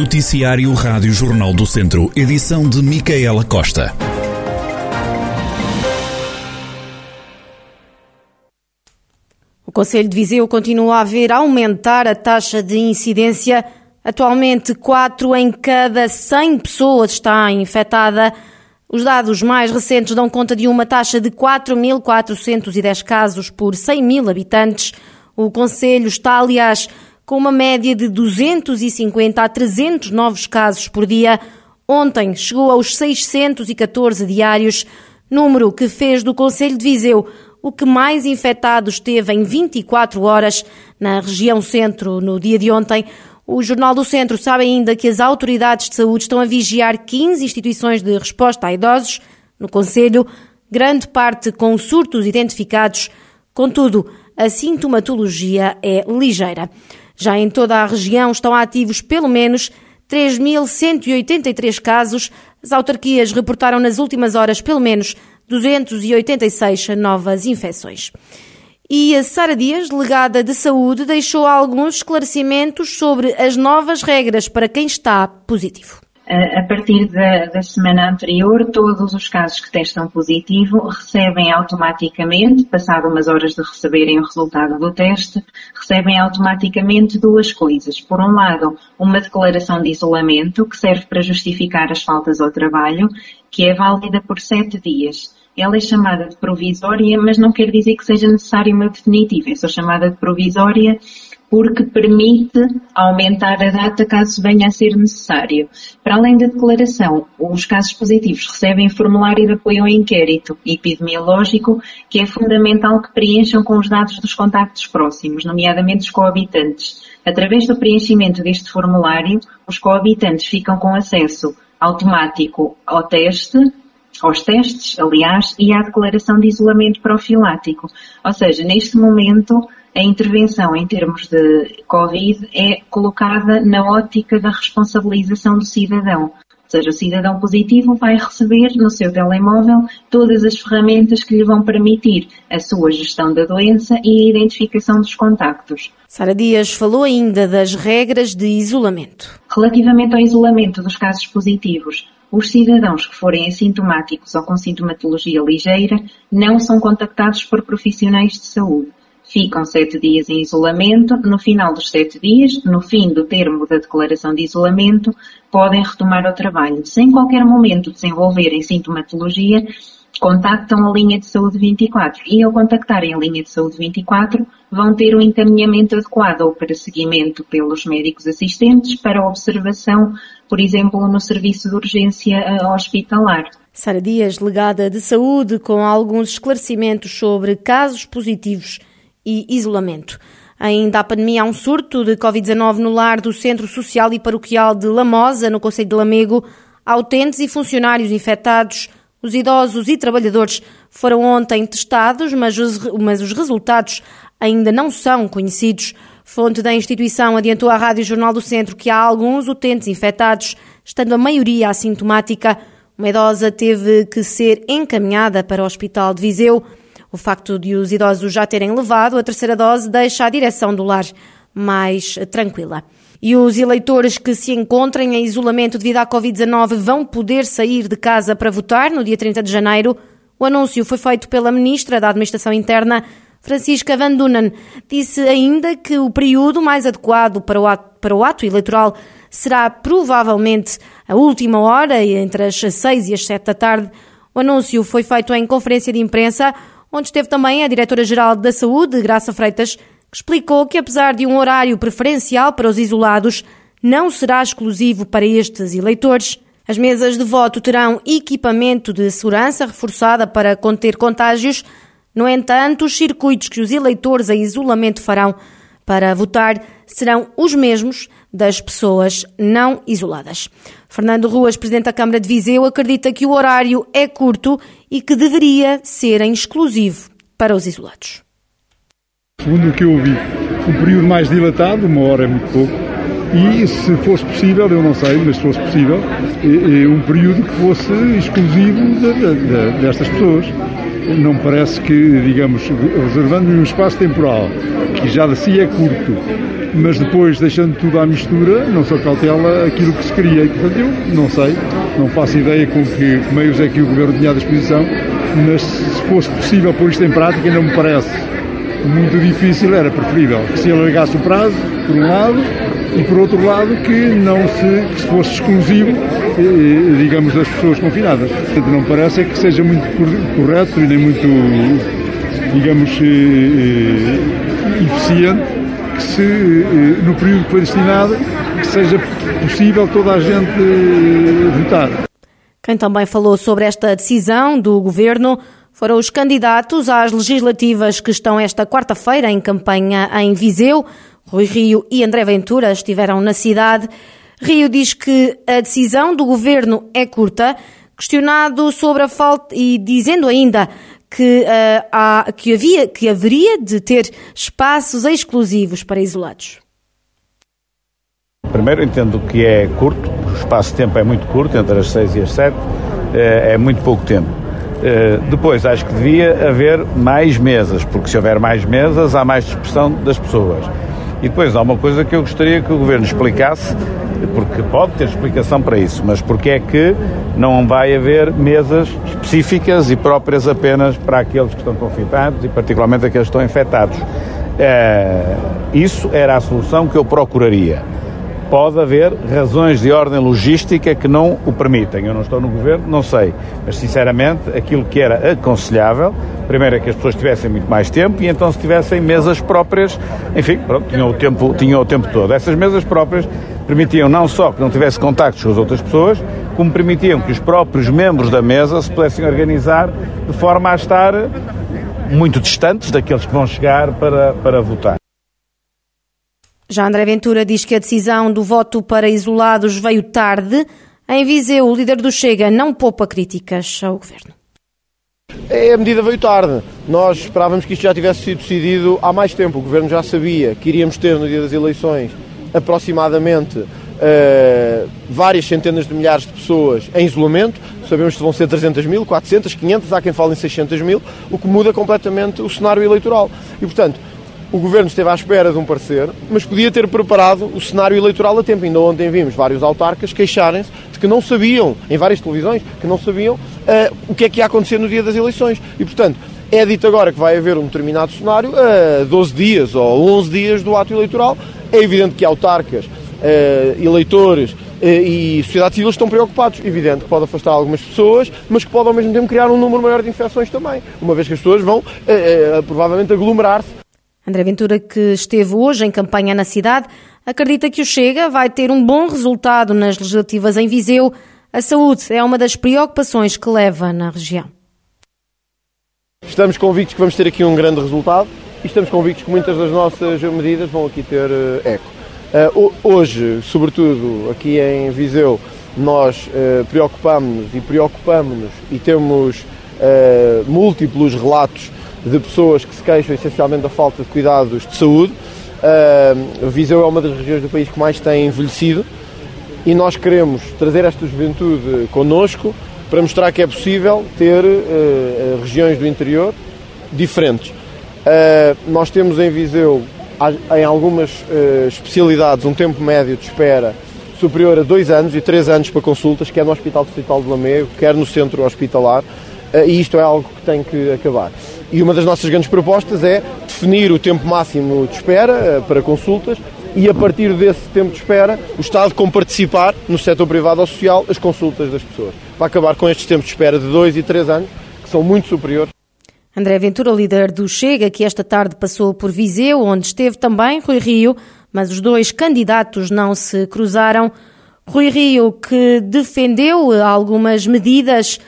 Noticiário Rádio Jornal do Centro, edição de Micaela Costa. O Conselho de Viseu continua a ver aumentar a taxa de incidência. Atualmente, 4 em cada 100 pessoas está infectada. Os dados mais recentes dão conta de uma taxa de 4.410 casos por 100 mil habitantes. O Conselho está, aliás, com uma média de 250 a 300 novos casos por dia. Ontem chegou aos 614 diários, número que fez do Conselho de Viseu o que mais infectados teve em 24 horas na região centro no dia de ontem. O Jornal do Centro sabe ainda que as autoridades de saúde estão a vigiar 15 instituições de resposta a idosos no Conselho, grande parte com surtos identificados. Contudo, a sintomatologia é ligeira. Já em toda a região estão ativos pelo menos 3.183 casos. As autarquias reportaram nas últimas horas pelo menos 286 novas infecções. E a Sara Dias, delegada de saúde, deixou alguns esclarecimentos sobre as novas regras para quem está positivo. A partir da, da, semana anterior, todos os casos que testam positivo recebem automaticamente, passado umas horas de receberem o resultado do teste, recebem automaticamente duas coisas. Por um lado, uma declaração de isolamento que serve para justificar as faltas ao trabalho, que é válida por sete dias. Ela é chamada de provisória, mas não quer dizer que seja necessária uma definitiva. É só chamada de provisória porque permite aumentar a data caso venha a ser necessário. Para além da declaração, os casos positivos recebem formulário de apoio ao inquérito epidemiológico, que é fundamental que preencham com os dados dos contactos próximos, nomeadamente os coabitantes. Através do preenchimento deste formulário, os coabitantes ficam com acesso automático ao teste, aos testes, aliás, e à declaração de isolamento profilático. Ou seja, neste momento, a intervenção em termos de Covid é colocada na ótica da responsabilização do cidadão. Ou seja, o cidadão positivo vai receber no seu telemóvel todas as ferramentas que lhe vão permitir a sua gestão da doença e a identificação dos contactos. Sara Dias falou ainda das regras de isolamento. Relativamente ao isolamento dos casos positivos, os cidadãos que forem assintomáticos ou com sintomatologia ligeira não são contactados por profissionais de saúde ficam sete dias em isolamento. No final dos sete dias, no fim do termo da declaração de isolamento, podem retomar o trabalho. Se em qualquer momento desenvolverem sintomatologia, contactam a linha de saúde 24 e ao contactarem a linha de saúde 24 vão ter um encaminhamento adequado ou para seguimento pelos médicos assistentes para observação, por exemplo, no serviço de urgência eh, hospitalar. Sara Dias, legada de saúde, com alguns esclarecimentos sobre casos positivos e isolamento. Ainda a pandemia há um surto de Covid-19 no lar do Centro Social e Paroquial de Lamosa, no Conselho de Lamego. Há utentes e funcionários infectados. Os idosos e trabalhadores foram ontem testados, mas os, mas os resultados ainda não são conhecidos. Fonte da instituição adiantou à Rádio Jornal do Centro que há alguns utentes infectados, estando a maioria assintomática. Uma idosa teve que ser encaminhada para o Hospital de Viseu. O facto de os idosos já terem levado a terceira dose deixa a direção do lar mais tranquila. E os eleitores que se encontrem em isolamento devido à Covid-19 vão poder sair de casa para votar no dia 30 de janeiro. O anúncio foi feito pela Ministra da Administração Interna, Francisca Van Dunen. Disse ainda que o período mais adequado para o ato, para o ato eleitoral será provavelmente a última hora, entre as 6 e as 7 da tarde. O anúncio foi feito em conferência de imprensa onde esteve também a Diretora-Geral da Saúde, Graça Freitas, que explicou que apesar de um horário preferencial para os isolados, não será exclusivo para estes eleitores. As mesas de voto terão equipamento de segurança reforçada para conter contágios. No entanto, os circuitos que os eleitores em isolamento farão para votar serão os mesmos das pessoas não isoladas. Fernando Ruas, Presidente da Câmara de Viseu, acredita que o horário é curto e que deveria ser exclusivo para os isolados. Segundo o que eu ouvi, um período mais dilatado, uma hora é muito pouco, e se fosse possível, eu não sei, mas se fosse possível, um período que fosse exclusivo de, de, de, destas pessoas. Não parece que, digamos, reservando um espaço temporal, que já de si é curto, mas depois, deixando tudo à mistura, não se cautela aquilo que se queria. E, portanto, eu não sei, não faço ideia com que meios é que o Governo tinha à disposição, mas se fosse possível pôr isto em prática, não me parece muito difícil, era preferível que se alargasse o prazo, por um lado, e por outro lado que não se, que se fosse exclusivo, eh, digamos, das pessoas confinadas. Portanto, não parece é que seja muito correto e nem muito, digamos, eh, eh, eficiente que se, no período que foi destinado, que seja possível toda a gente votar. Quem também falou sobre esta decisão do Governo foram os candidatos às legislativas que estão esta quarta-feira em campanha em Viseu. Rui Rio e André Ventura estiveram na cidade. Rio diz que a decisão do governo é curta, questionado sobre a falta e dizendo ainda que, uh, há, que, havia, que haveria de ter espaços exclusivos para isolados. Primeiro, entendo que é curto, o espaço de tempo é muito curto, entre as 6 e as 7, é, é muito pouco tempo. Eh, depois, acho que devia haver mais mesas, porque se houver mais mesas, há mais dispersão das pessoas. E depois há uma coisa que eu gostaria que o Governo explicasse, porque pode ter explicação para isso, mas porque é que não vai haver mesas específicas e próprias apenas para aqueles que estão confinados e particularmente aqueles que estão infectados. É, isso era a solução que eu procuraria pode haver razões de ordem logística que não o permitem. Eu não estou no governo, não sei. Mas, sinceramente, aquilo que era aconselhável, primeiro é que as pessoas tivessem muito mais tempo e então se tivessem mesas próprias, enfim, pronto, tinham o tempo, tinham o tempo todo. Essas mesas próprias permitiam não só que não tivesse contactos com as outras pessoas, como permitiam que os próprios membros da mesa se pudessem organizar de forma a estar muito distantes daqueles que vão chegar para, para votar. Já André Ventura diz que a decisão do voto para isolados veio tarde. Em Viseu, o líder do Chega não poupa críticas ao governo. É, a medida veio tarde. Nós esperávamos que isto já tivesse sido decidido há mais tempo. O governo já sabia que iríamos ter no dia das eleições aproximadamente uh, várias centenas de milhares de pessoas em isolamento. Sabemos que vão ser 300 mil, 400, 500, há quem fale em 600 mil, o que muda completamente o cenário eleitoral. E, portanto, o Governo esteve à espera de um parecer, mas podia ter preparado o cenário eleitoral a tempo. Ainda ontem vimos vários autarcas queixarem-se de que não sabiam, em várias televisões, que não sabiam uh, o que é que ia acontecer no dia das eleições. E, portanto, é dito agora que vai haver um determinado cenário a uh, 12 dias ou 11 dias do ato eleitoral. É evidente que autarcas, uh, eleitores eh, e sociedade civil estão preocupados. Evidente que pode afastar algumas pessoas, mas que pode ao mesmo tempo criar um número maior de infecções também, uma vez que as pessoas vão provavelmente aglomerar-se André Ventura, que esteve hoje em campanha na cidade, acredita que o Chega vai ter um bom resultado nas legislativas em Viseu. A saúde é uma das preocupações que leva na região. Estamos convictos que vamos ter aqui um grande resultado e estamos convictos que muitas das nossas medidas vão aqui ter eh, eco. Uh, hoje, sobretudo aqui em Viseu, nós uh, preocupamos-nos e preocupamos-nos e temos múltiplos relatos de pessoas que se queixam essencialmente da falta de cuidados de saúde. Viseu é uma das regiões do país que mais tem envelhecido e nós queremos trazer esta juventude connosco para mostrar que é possível ter uh, regiões do interior diferentes. Uh, nós temos em Viseu, em algumas uh, especialidades, um tempo médio de espera superior a dois anos e três anos para consultas, quer no Hospital Distrital de Lamego, quer no Centro Hospitalar, e isto é algo que tem que acabar. E uma das nossas grandes propostas é definir o tempo máximo de espera para consultas e a partir desse tempo de espera o Estado com participar no setor privado ou social as consultas das pessoas. Para acabar com estes tempos de espera de 2 e 3 anos, que são muito superiores. André Ventura, líder do Chega, que esta tarde passou por Viseu, onde esteve também Rui Rio, mas os dois candidatos não se cruzaram. Rui Rio, que defendeu algumas medidas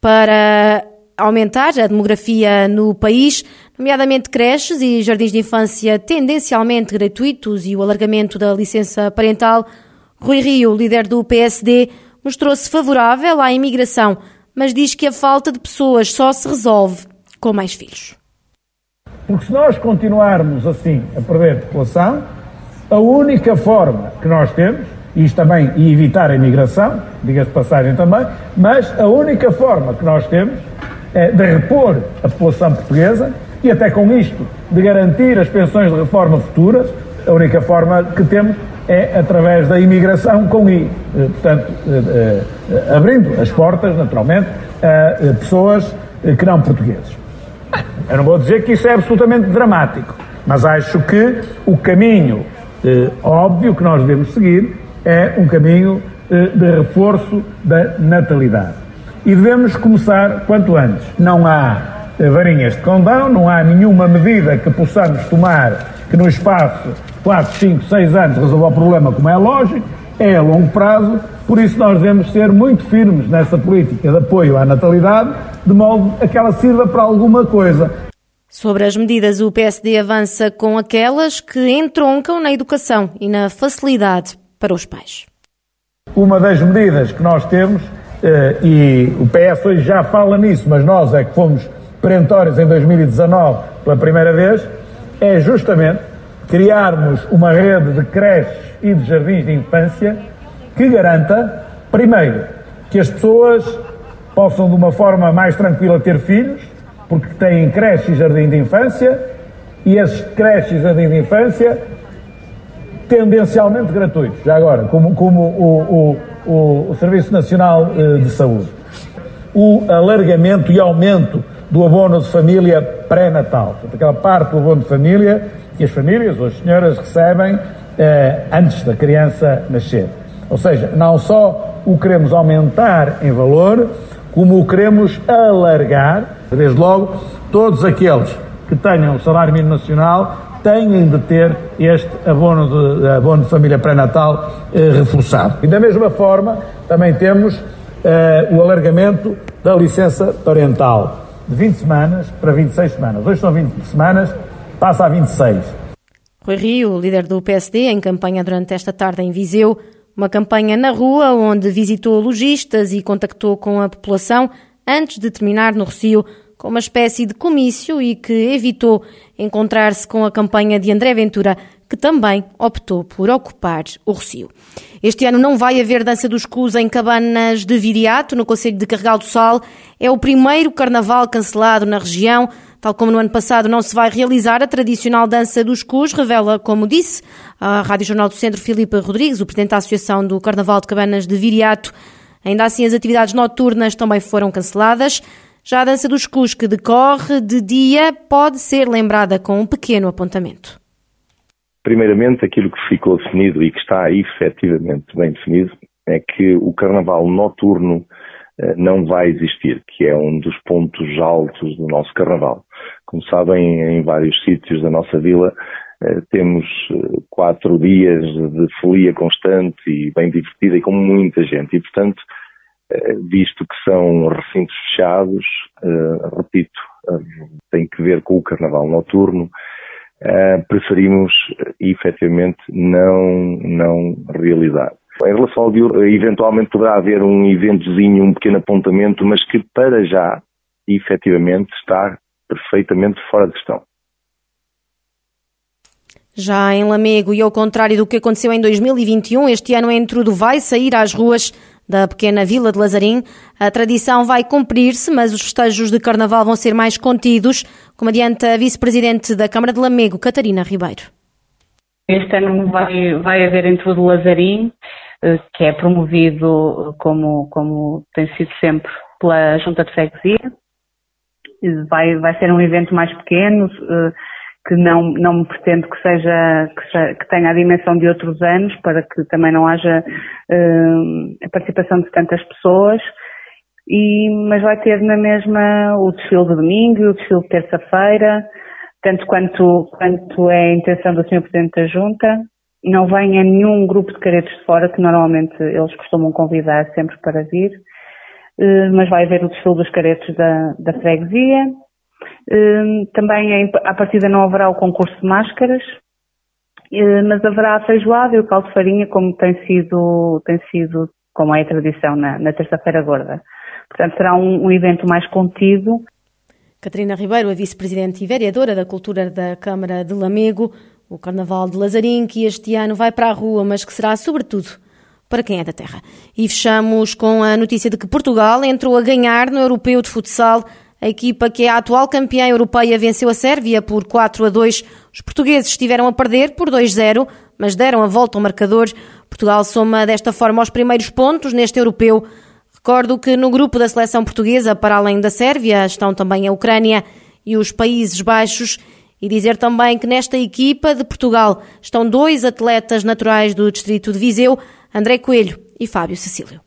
para aumentar a demografia no país, nomeadamente creches e jardins de infância tendencialmente gratuitos e o alargamento da licença parental. Rui Rio, líder do PSD, mostrou-se favorável à imigração, mas diz que a falta de pessoas só se resolve com mais filhos. Porque se nós continuarmos assim a perder população, a única forma que nós temos, e isto também, e evitar a imigração, diga-se passagem também, mas a única forma que nós temos é, de repor a população portuguesa e até com isto de garantir as pensões de reforma futuras, a única forma que temos é através da imigração com I. Eh, portanto, eh, eh, abrindo as portas, naturalmente, a pessoas que não portugueses. Eu não vou dizer que isso é absolutamente dramático, mas acho que o caminho óbvio que nós devemos seguir é um caminho de reforço da natalidade. E devemos começar quanto antes. Não há varinhas de condão, não há nenhuma medida que possamos tomar que no espaço de 4, 5, 6 anos resolva o problema, como é lógico, é a longo prazo, por isso nós devemos ser muito firmes nessa política de apoio à natalidade, de modo a que ela sirva para alguma coisa. Sobre as medidas, o PSD avança com aquelas que entroncam na educação e na facilidade para os pais. Uma das medidas que nós temos, eh, e o PS hoje já fala nisso, mas nós é que fomos perentórios em 2019 pela primeira vez, é justamente criarmos uma rede de creches e de jardins de infância que garanta, primeiro, que as pessoas possam de uma forma mais tranquila ter filhos, porque têm creche e jardim de infância, e esses creches e jardim de infância tendencialmente gratuitos, já agora, como, como o, o, o, o Serviço Nacional eh, de Saúde. O alargamento e aumento do abono de família pré-natal. Aquela parte do abono de família que as famílias ou as senhoras recebem eh, antes da criança nascer. Ou seja, não só o queremos aumentar em valor, como o queremos alargar. Desde logo, todos aqueles que tenham o salário mínimo nacional têm de ter este abono de, abono de família pré-natal eh, reforçado. E da mesma forma, também temos eh, o alargamento da licença parental de 20 semanas para 26 semanas. Hoje são 20 semanas, passa a 26. Rui Rio, líder do PSD, em campanha durante esta tarde em Viseu, uma campanha na rua onde visitou lojistas e contactou com a população antes de terminar no Rocio com uma espécie de comício e que evitou encontrar-se com a campanha de André Ventura, que também optou por ocupar o Rocio. Este ano não vai haver dança dos cus em cabanas de Viriato, no Conselho de Carregal do Sal. É o primeiro carnaval cancelado na região. Tal como no ano passado não se vai realizar a tradicional dança dos cus, revela, como disse, a Rádio Jornal do Centro Filipe Rodrigues, o presidente da Associação do Carnaval de Cabanas de Viriato. Ainda assim, as atividades noturnas também foram canceladas. Já a dança dos cus, que decorre de dia, pode ser lembrada com um pequeno apontamento. Primeiramente, aquilo que ficou definido e que está efetivamente bem definido é que o carnaval noturno eh, não vai existir, que é um dos pontos altos do nosso carnaval. Como sabem, em vários sítios da nossa vila eh, temos eh, quatro dias de folia constante e bem divertida e com muita gente. E, portanto, visto que são recintos fechados, repito, tem que ver com o carnaval noturno, uh, preferimos uh, efetivamente não, não realizar. Em relação ao diurno, eventualmente poderá haver um eventozinho, um pequeno apontamento, mas que para já, efetivamente, está perfeitamente fora de questão. Já em Lamego, e ao contrário do que aconteceu em 2021, este ano a Entrudo vai sair às ruas da pequena vila de Lazarim. A tradição vai cumprir-se, mas os festejos de carnaval vão ser mais contidos, como adianta a vice-presidente da Câmara de Lamego, Catarina Ribeiro. Este ano vai, vai haver em todo Lazarim, eh, que é promovido como, como tem sido sempre pela Junta de Freguesia. Vai, vai ser um evento mais pequeno, eh, que não, não pretendo que seja, que, que, tenha a dimensão de outros anos, para que também não haja uh, a participação de tantas pessoas. E, mas vai ter na mesma o desfile de domingo e o desfile de terça-feira, tanto quanto, quanto é a intenção do Sr. Presidente da Junta. Não venha nenhum grupo de caretos de fora, que normalmente eles costumam convidar sempre para vir, uh, mas vai haver o desfile dos caretos da, da freguesia também à partida não haverá o concurso de máscaras, hum, mas haverá a feijoada e o caldo de farinha como tem sido, tem sido como é a tradição na, na terça-feira gorda. Portanto, será um, um evento mais contido. Catarina Ribeiro, a vice-presidente e vereadora da Cultura da Câmara de Lamego, o Carnaval de Lazarim, que este ano vai para a rua, mas que será sobretudo para quem é da terra. E fechamos com a notícia de que Portugal entrou a ganhar no Europeu de Futsal A equipa que é a atual campeã europeia venceu a Sérvia por 4 a 2. Os portugueses estiveram a perder por 2-0, mas deram a volta ao marcador. Portugal soma desta forma os primeiros pontos neste europeu. Recordo que no grupo da seleção portuguesa, para além da Sérvia, estão também a Ucrânia e os Países Baixos. E dizer também que nesta equipa de Portugal estão dois atletas naturais do distrito de Viseu, André Coelho e Fábio Cecílio.